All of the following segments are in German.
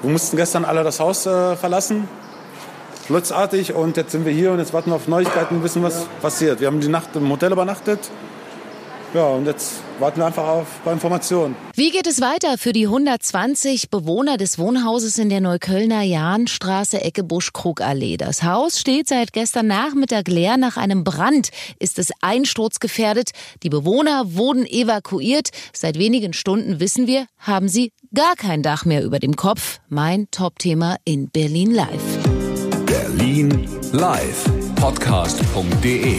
Wir mussten gestern alle das Haus äh, verlassen, blitzartig. Und jetzt sind wir hier und jetzt warten wir auf Neuigkeiten und wissen, was passiert. Wir haben die Nacht im Hotel übernachtet. Ja, und jetzt warten wir einfach auf bei Informationen. Wie geht es weiter für die 120 Bewohner des Wohnhauses in der Neuköllner Jahnstraße Ecke Buschkrugallee? Das Haus steht seit gestern Nachmittag leer. Nach einem Brand ist es einsturzgefährdet. Die Bewohner wurden evakuiert. Seit wenigen Stunden wissen wir, haben sie gar kein Dach mehr über dem Kopf. Mein Top-Thema in Berlin Live. Berlin Live. Podcast.de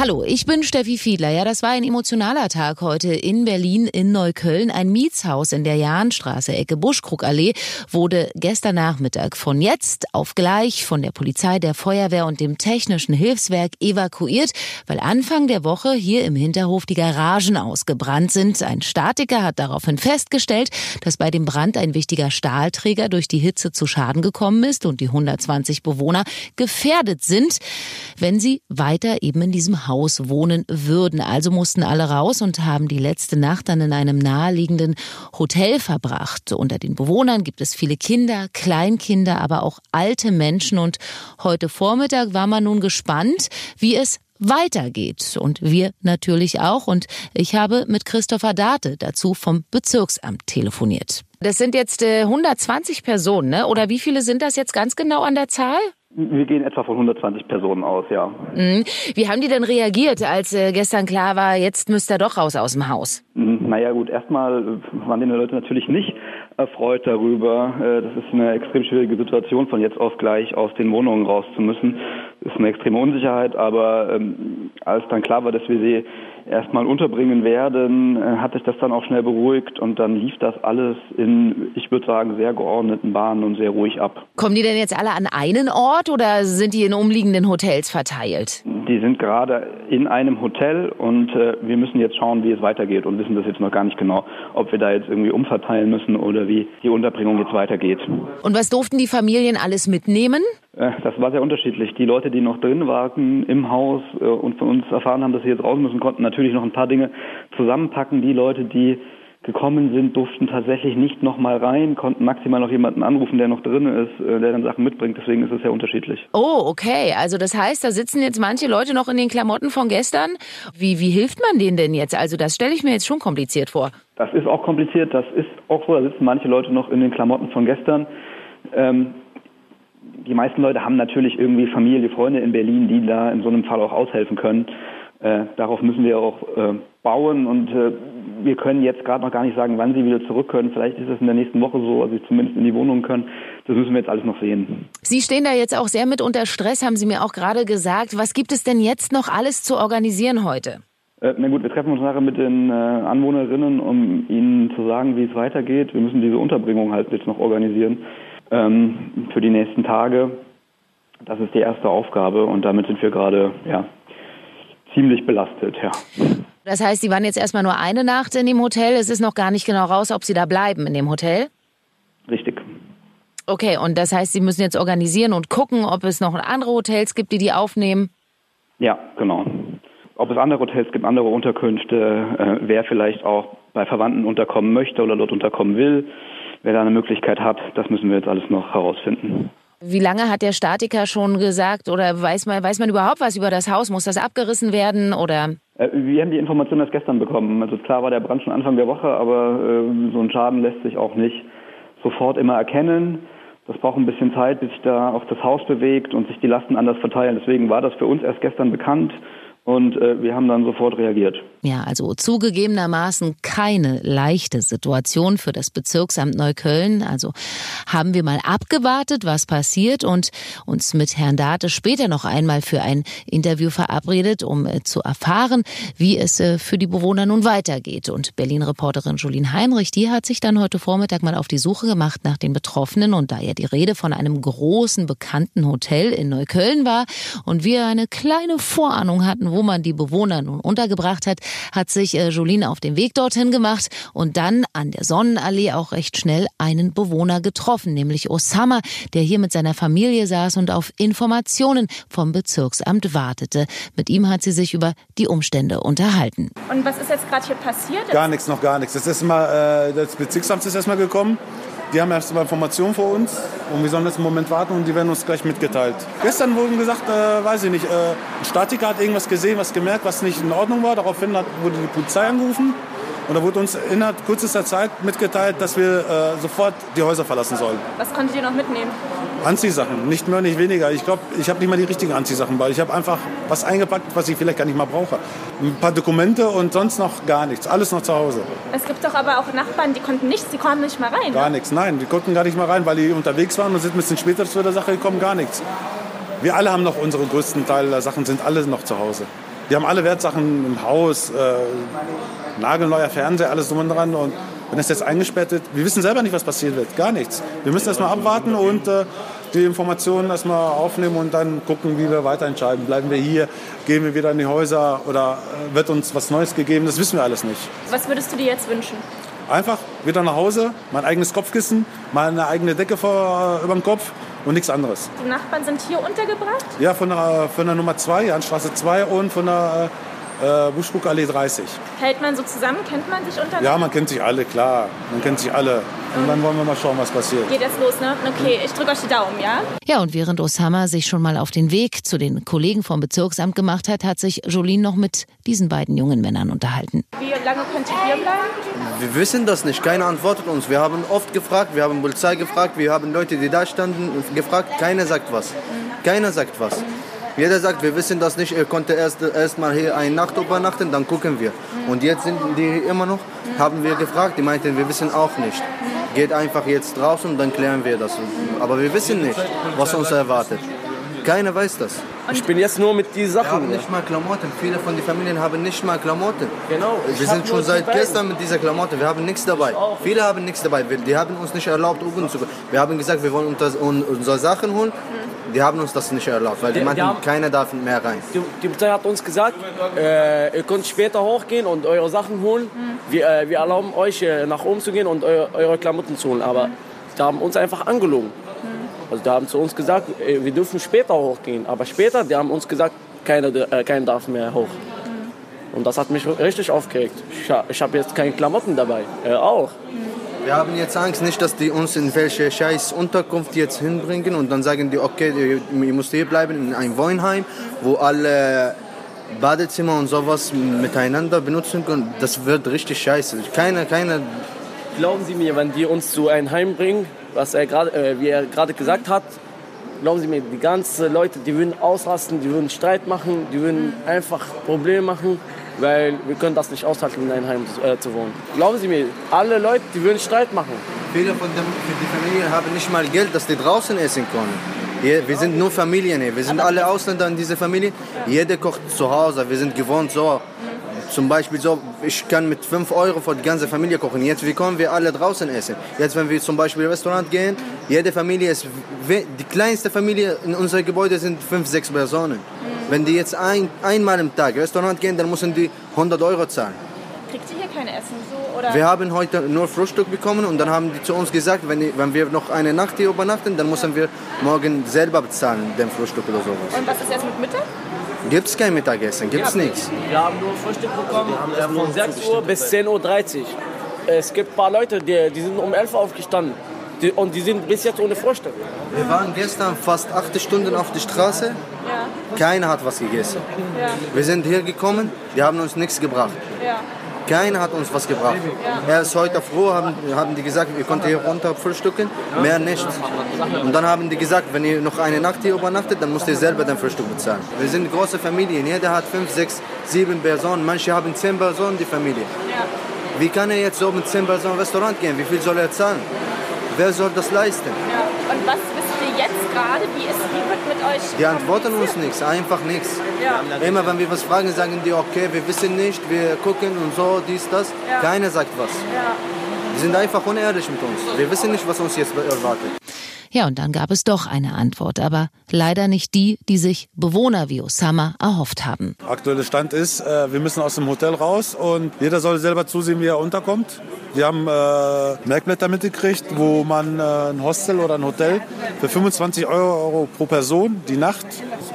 Hallo, ich bin Steffi Fiedler. Ja, das war ein emotionaler Tag heute in Berlin, in Neukölln. Ein Mietshaus in der Jahnstraße, Ecke Buschkrugallee, wurde gestern Nachmittag von jetzt auf gleich von der Polizei, der Feuerwehr und dem Technischen Hilfswerk evakuiert, weil Anfang der Woche hier im Hinterhof die Garagen ausgebrannt sind. Ein Statiker hat daraufhin festgestellt, dass bei dem Brand ein wichtiger Stahlträger durch die Hitze zu Schaden gekommen ist und die 120 Bewohner gefährdet sind, wenn sie weiter eben in diesem Haus wohnen würden. Also mussten alle raus und haben die letzte Nacht dann in einem naheliegenden Hotel verbracht. Unter den Bewohnern gibt es viele Kinder, Kleinkinder, aber auch alte Menschen. Und heute Vormittag war man nun gespannt, wie es weitergeht. Und wir natürlich auch. Und ich habe mit Christopher Date dazu vom Bezirksamt telefoniert. Das sind jetzt äh, 120 Personen, ne? oder wie viele sind das jetzt ganz genau an der Zahl? Wir gehen etwa von 120 Personen aus, ja. Mhm. Wie haben die denn reagiert, als äh, gestern klar war, jetzt müsst ihr doch raus aus dem Haus? Mhm. Naja gut, erstmal waren die Leute natürlich nicht erfreut darüber. Äh, das ist eine extrem schwierige Situation, von jetzt auf gleich aus den Wohnungen raus zu müssen. Das ist eine extreme Unsicherheit, aber ähm, als dann klar war, dass wir sie erstmal unterbringen werden, äh, hat sich das dann auch schnell beruhigt und dann lief das alles in, ich würde sagen, sehr geordneten Bahnen und sehr ruhig ab. Kommen die denn jetzt alle an einen Ort oder sind die in umliegenden Hotels verteilt? Die sind gerade in einem Hotel und äh, wir müssen jetzt schauen, wie es weitergeht und wissen das jetzt noch gar nicht genau, ob wir da jetzt irgendwie umverteilen müssen oder wie die Unterbringung jetzt weitergeht. Und was durften die Familien alles mitnehmen? Äh, das war sehr unterschiedlich. Die Leute, die noch drin waren im Haus äh, und von uns erfahren haben, dass sie jetzt raus müssen, konnten natürlich noch ein paar Dinge zusammenpacken. Die Leute, die gekommen sind, durften tatsächlich nicht noch mal rein, konnten maximal noch jemanden anrufen, der noch drin ist, äh, der dann Sachen mitbringt. Deswegen ist es sehr unterschiedlich. Oh, okay. Also das heißt, da sitzen jetzt manche Leute noch in den Klamotten von gestern. Wie, wie hilft man denen denn jetzt? Also das stelle ich mir jetzt schon kompliziert vor. Das ist auch kompliziert. Das ist auch so. Da sitzen manche Leute noch in den Klamotten von gestern. Ähm, die meisten Leute haben natürlich irgendwie Familie, Freunde in Berlin, die da in so einem Fall auch aushelfen können. Äh, darauf müssen wir auch äh, bauen und äh, wir können jetzt gerade noch gar nicht sagen, wann sie wieder zurück können. Vielleicht ist es in der nächsten Woche so, also sie zumindest in die Wohnung können. Das müssen wir jetzt alles noch sehen. Sie stehen da jetzt auch sehr mit unter Stress, haben Sie mir auch gerade gesagt. Was gibt es denn jetzt noch alles zu organisieren heute? Äh, na gut, wir treffen uns nachher mit den äh, Anwohnerinnen, um ihnen zu sagen, wie es weitergeht. Wir müssen diese Unterbringung halt jetzt noch organisieren ähm, für die nächsten Tage. Das ist die erste Aufgabe und damit sind wir gerade ja, ziemlich belastet, ja. Das heißt, Sie waren jetzt erstmal nur eine Nacht in dem Hotel. Es ist noch gar nicht genau raus, ob Sie da bleiben in dem Hotel? Richtig. Okay, und das heißt, Sie müssen jetzt organisieren und gucken, ob es noch andere Hotels gibt, die die aufnehmen? Ja, genau. Ob es andere Hotels gibt, andere Unterkünfte, äh, wer vielleicht auch bei Verwandten unterkommen möchte oder dort unterkommen will, wer da eine Möglichkeit hat, das müssen wir jetzt alles noch herausfinden. Wie lange hat der Statiker schon gesagt oder weiß man, weiß man überhaupt was über das Haus? Muss das abgerissen werden oder? Äh, wir haben die Information erst gestern bekommen. Also klar war der Brand schon Anfang der Woche, aber äh, so ein Schaden lässt sich auch nicht sofort immer erkennen. Das braucht ein bisschen Zeit, bis sich da auch das Haus bewegt und sich die Lasten anders verteilen. Deswegen war das für uns erst gestern bekannt. Und äh, wir haben dann sofort reagiert. Ja, also zugegebenermaßen keine leichte Situation für das Bezirksamt Neukölln. Also haben wir mal abgewartet, was passiert und uns mit Herrn Date später noch einmal für ein Interview verabredet, um äh, zu erfahren, wie es äh, für die Bewohner nun weitergeht. Und Berlin-Reporterin Julien Heinrich, die hat sich dann heute Vormittag mal auf die Suche gemacht nach den Betroffenen. Und da ja die Rede von einem großen, bekannten Hotel in Neukölln war und wir eine kleine Vorahnung hatten, wo man die Bewohner nun untergebracht hat, hat sich äh, Jolene auf den Weg dorthin gemacht und dann an der Sonnenallee auch recht schnell einen Bewohner getroffen, nämlich Osama, der hier mit seiner Familie saß und auf Informationen vom Bezirksamt wartete. Mit ihm hat sie sich über die Umstände unterhalten. Und was ist jetzt gerade hier passiert? Gar nichts, noch gar nichts. Das, ist mal, äh, das Bezirksamt ist erstmal gekommen. Die haben erst mal Informationen vor uns und wir sollen jetzt einen Moment warten und die werden uns gleich mitgeteilt. Gestern wurden gesagt, äh, weiß ich nicht, äh, ein Statiker hat irgendwas gesehen, was gemerkt, was nicht in Ordnung war. Daraufhin hat, wurde die Polizei angerufen und da wurde uns innerhalb kürzester Zeit mitgeteilt, dass wir äh, sofort die Häuser verlassen sollen. Was konntet ihr noch mitnehmen? Anziehsachen, nicht mehr, nicht weniger. Ich glaube, ich habe nicht mal die richtigen Anziehsachen, weil ich habe einfach was eingepackt, was ich vielleicht gar nicht mal brauche. Ein paar Dokumente und sonst noch gar nichts. Alles noch zu Hause. Es gibt doch aber auch Nachbarn, die konnten nichts, die konnten nicht mal rein. Gar ne? nichts, nein, die konnten gar nicht mal rein, weil die unterwegs waren und sind ein bisschen später zu der Sache gekommen, gar nichts. Wir alle haben noch unsere größten Teil der Sachen, sind alle noch zu Hause. Wir haben alle Wertsachen im Haus, äh, nagelneuer Fernseher, alles drum und dran. Und wenn das jetzt eingesperrt wird, wir wissen selber nicht, was passiert wird. Gar nichts. Wir müssen erst mal abwarten und äh, die Informationen erstmal aufnehmen und dann gucken, wie wir weiter entscheiden. Bleiben wir hier, gehen wir wieder in die Häuser oder äh, wird uns was Neues gegeben? Das wissen wir alles nicht. Was würdest du dir jetzt wünschen? Einfach wieder nach Hause, mein eigenes Kopfkissen, meine eigene Decke vor, über dem Kopf und nichts anderes. Die Nachbarn sind hier untergebracht? Ja, von der, von der Nummer 2, Jahnstraße 2 und von der äh, Buschbruckallee 30. Hält man so zusammen? Kennt man sich untereinander? Ja, man kennt sich alle, klar. Man kennt sich alle. Und dann wollen wir mal schauen, was passiert. Geht das los, ne? Okay, ich drücke euch die Daumen, ja? Ja, und während Osama sich schon mal auf den Weg zu den Kollegen vom Bezirksamt gemacht hat, hat sich Jolene noch mit diesen beiden jungen Männern unterhalten. Wie lange könnt ihr hier bleiben? Wir wissen das nicht, keiner antwortet uns. Wir haben oft gefragt, wir haben Polizei gefragt, wir haben Leute, die da standen, gefragt. Keiner sagt was. Keiner sagt was. Jeder sagt, wir wissen das nicht, er konnte erst, erst mal hier eine Nacht übernachten, dann gucken wir. Und jetzt sind die immer noch, haben wir gefragt, die meinten, wir wissen auch nicht. Geht einfach jetzt draußen, dann klären wir das. Aber wir wissen nicht, was uns erwartet. Keiner weiß das. Ich bin jetzt nur mit diesen Wir haben Sachen. nicht mal Klamotten. Viele von den Familien haben nicht mal Klamotten. Genau. Wir sind schon seit gestern mit dieser Klamotte. Wir haben nichts dabei. Viele haben nichts dabei. Wir- Die haben uns nicht erlaubt, Uhren zu. Wir haben gesagt, wir wollen unter- un- unsere Sachen holen. Die haben uns das nicht erlaubt, weil die Die- die meinten, haben- keiner darf mehr rein. Die, die Polizei hat uns gesagt, äh, ihr könnt später hochgehen und eure Sachen holen. Wir, äh, wir erlauben euch äh, nach oben zu gehen und eu, eure Klamotten zu holen. Aber die haben uns einfach angelogen. Also die haben zu uns gesagt, äh, wir dürfen später hochgehen. Aber später, die haben uns gesagt, keiner, äh, keiner darf mehr hoch. Und das hat mich richtig aufgeregt. Ich, ich habe jetzt keine Klamotten dabei. Er auch. Wir haben jetzt Angst nicht, dass die uns in welche scheiß Unterkunft jetzt hinbringen und dann sagen die, okay, ihr, müsst hier bleiben in ein Wohnheim, wo alle Badezimmer und sowas miteinander benutzen können. Das wird richtig scheiße. Keiner, keiner Glauben Sie mir, wenn die uns zu einem Heim bringen, was er gerade, äh, wie er gerade gesagt hat, glauben Sie mir, die ganzen Leute, die würden ausrasten, die würden Streit machen, die würden einfach Probleme machen, weil wir können das nicht aushalten, in einem Heim äh, zu wohnen. Glauben Sie mir, alle Leute, die würden Streit machen. Viele von die Familien haben nicht mal Geld, dass die draußen essen können. Hier, wir sind nur Familien hier. Wir sind alle Ausländer in dieser Familie. Jeder kocht zu Hause. Wir sind gewohnt so. Zum Beispiel so, ich kann mit 5 Euro für die ganze Familie kochen. Jetzt wie kommen wir alle draußen essen. Jetzt, wenn wir zum Beispiel in Restaurant gehen, jede Familie ist, die kleinste Familie in unserem Gebäude sind 5, 6 Personen. Wenn die jetzt ein, einmal im Tag Restaurant gehen, dann müssen die 100 Euro zahlen. Kriegt ihr hier kein Essen so? Oder? Wir haben heute nur Frühstück bekommen und dann haben die zu uns gesagt, wenn, wenn wir noch eine Nacht hier übernachten, dann müssen wir morgen selber bezahlen, den Frühstück oder sowas. Und was ist jetzt mit Mittag? Gibt's kein Mittagessen, gibt's nichts. Wir haben nur Frühstück bekommen, äh, von 6 Uhr bis 10.30 Uhr. Es gibt ein paar Leute, die, die sind um 11 Uhr aufgestanden. Die, und die sind bis jetzt ohne Frühstück. Wir waren gestern fast acht Stunden auf der Straße, Ja, keiner hat was gegessen. ja, Wir sind hier gekommen, die haben uns nichts gebracht. ja. Keiner hat uns was gebracht. Erst heute früh haben, haben die gesagt, ihr könnt hier runter frühstücken, mehr nicht. Und dann haben die gesagt, wenn ihr noch eine Nacht hier übernachtet, dann müsst ihr selber dein Frühstück bezahlen. Wir sind große Familien, jeder hat fünf, sechs, sieben Personen, manche haben zehn Personen, die Familie. Wie kann er jetzt so mit zehn Personen ins Restaurant gehen? Wie viel soll er zahlen? Wer soll das leisten? Und was jetzt gerade? Wie, ist, wie wird mit euch Die antworten uns nichts, einfach nichts. Ja. Immer wenn wir was fragen, sagen die, okay, wir wissen nicht, wir gucken und so, dies, das. Ja. Keiner sagt was. Ja. Die sind einfach unehrlich mit uns. Wir wissen nicht, was uns jetzt erwartet. Ja, und dann gab es doch eine Antwort, aber leider nicht die, die sich Bewohner wie Osama erhofft haben. Aktueller Stand ist, äh, wir müssen aus dem Hotel raus und jeder soll selber zusehen, wie er unterkommt. Wir haben äh, Merkblätter mitgekriegt, wo man äh, ein Hostel oder ein Hotel für 25 Euro pro Person die Nacht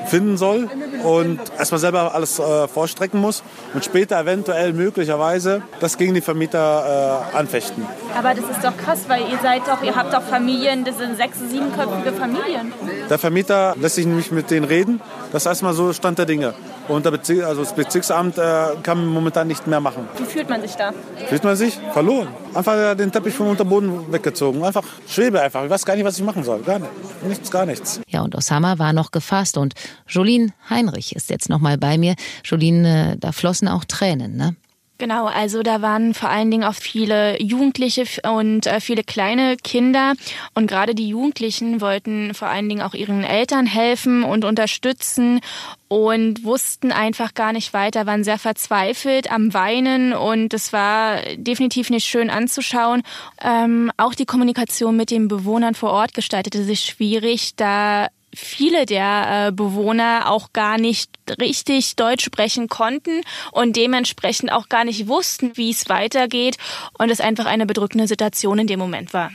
finden soll und erstmal selber alles äh, vorstrecken muss und später eventuell möglicherweise das gegen die Vermieter äh, anfechten. Aber das ist doch krass, weil ihr seid doch, ihr habt doch Familien, das sind sechs, siebenköpfige Familien. Der Vermieter lässt sich nämlich mit denen reden. Das ist erstmal so Stand der Dinge. Und der Bezirk, also das Bezirksamt äh, kann momentan nicht mehr machen. Wie fühlt man sich da? Fühlt man sich verloren. Einfach den Teppich vom Unterboden weggezogen. Einfach schwebe einfach. Ich weiß gar nicht, was ich machen soll. Gar nicht. Nichts, gar nichts. Ja, und Osama war noch gefasst und Jolien Heinrich ist jetzt noch mal bei mir. Jolien, äh, da flossen auch Tränen, ne? Genau, also da waren vor allen Dingen auch viele Jugendliche und äh, viele kleine Kinder. Und gerade die Jugendlichen wollten vor allen Dingen auch ihren Eltern helfen und unterstützen und wussten einfach gar nicht weiter, waren sehr verzweifelt am Weinen und es war definitiv nicht schön anzuschauen. Ähm, auch die Kommunikation mit den Bewohnern vor Ort gestaltete sich schwierig, da viele der äh, Bewohner auch gar nicht richtig Deutsch sprechen konnten und dementsprechend auch gar nicht wussten, wie es weitergeht und es einfach eine bedrückende Situation in dem Moment war.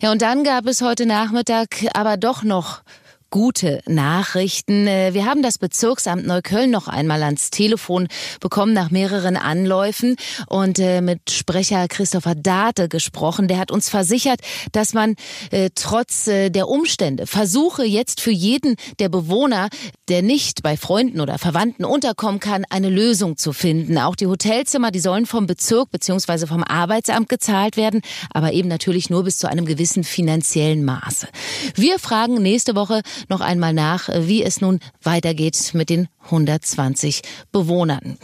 Ja, und dann gab es heute Nachmittag aber doch noch gute Nachrichten. Äh, wir haben das Bezirksamt Neukölln noch einmal ans Telefon bekommen nach mehreren Anläufen und äh, mit Sprecher Christopher Date gesprochen. Der hat uns versichert, dass man äh, trotz der Umstände versuche jetzt für jeden der Bewohner, der nicht bei Freunden oder Verwandten unterkommen kann, eine Lösung zu finden. Auch die Hotelzimmer, die sollen vom Bezirk bzw. vom Arbeitsamt gezahlt werden, aber eben natürlich nur bis zu einem gewissen finanziellen Maße. Wir fragen nächste Woche noch einmal nach, wie es nun weitergeht mit den 120 Bewohnern.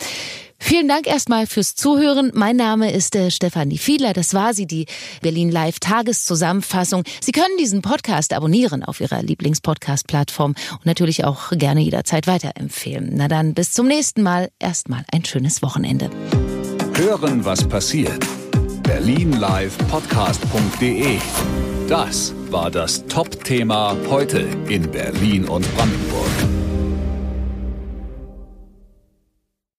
Vielen Dank erstmal fürs Zuhören. Mein Name ist äh, Stefanie Fiedler. Das war sie, die Berlin Live Tageszusammenfassung. Sie können diesen Podcast abonnieren auf Ihrer Lieblingspodcast-Plattform und natürlich auch gerne jederzeit weiterempfehlen. Na dann, bis zum nächsten Mal. Erstmal ein schönes Wochenende. Hören, was passiert. Berlinlivepodcast.de Das war das Top-Thema heute in Berlin und Brandenburg.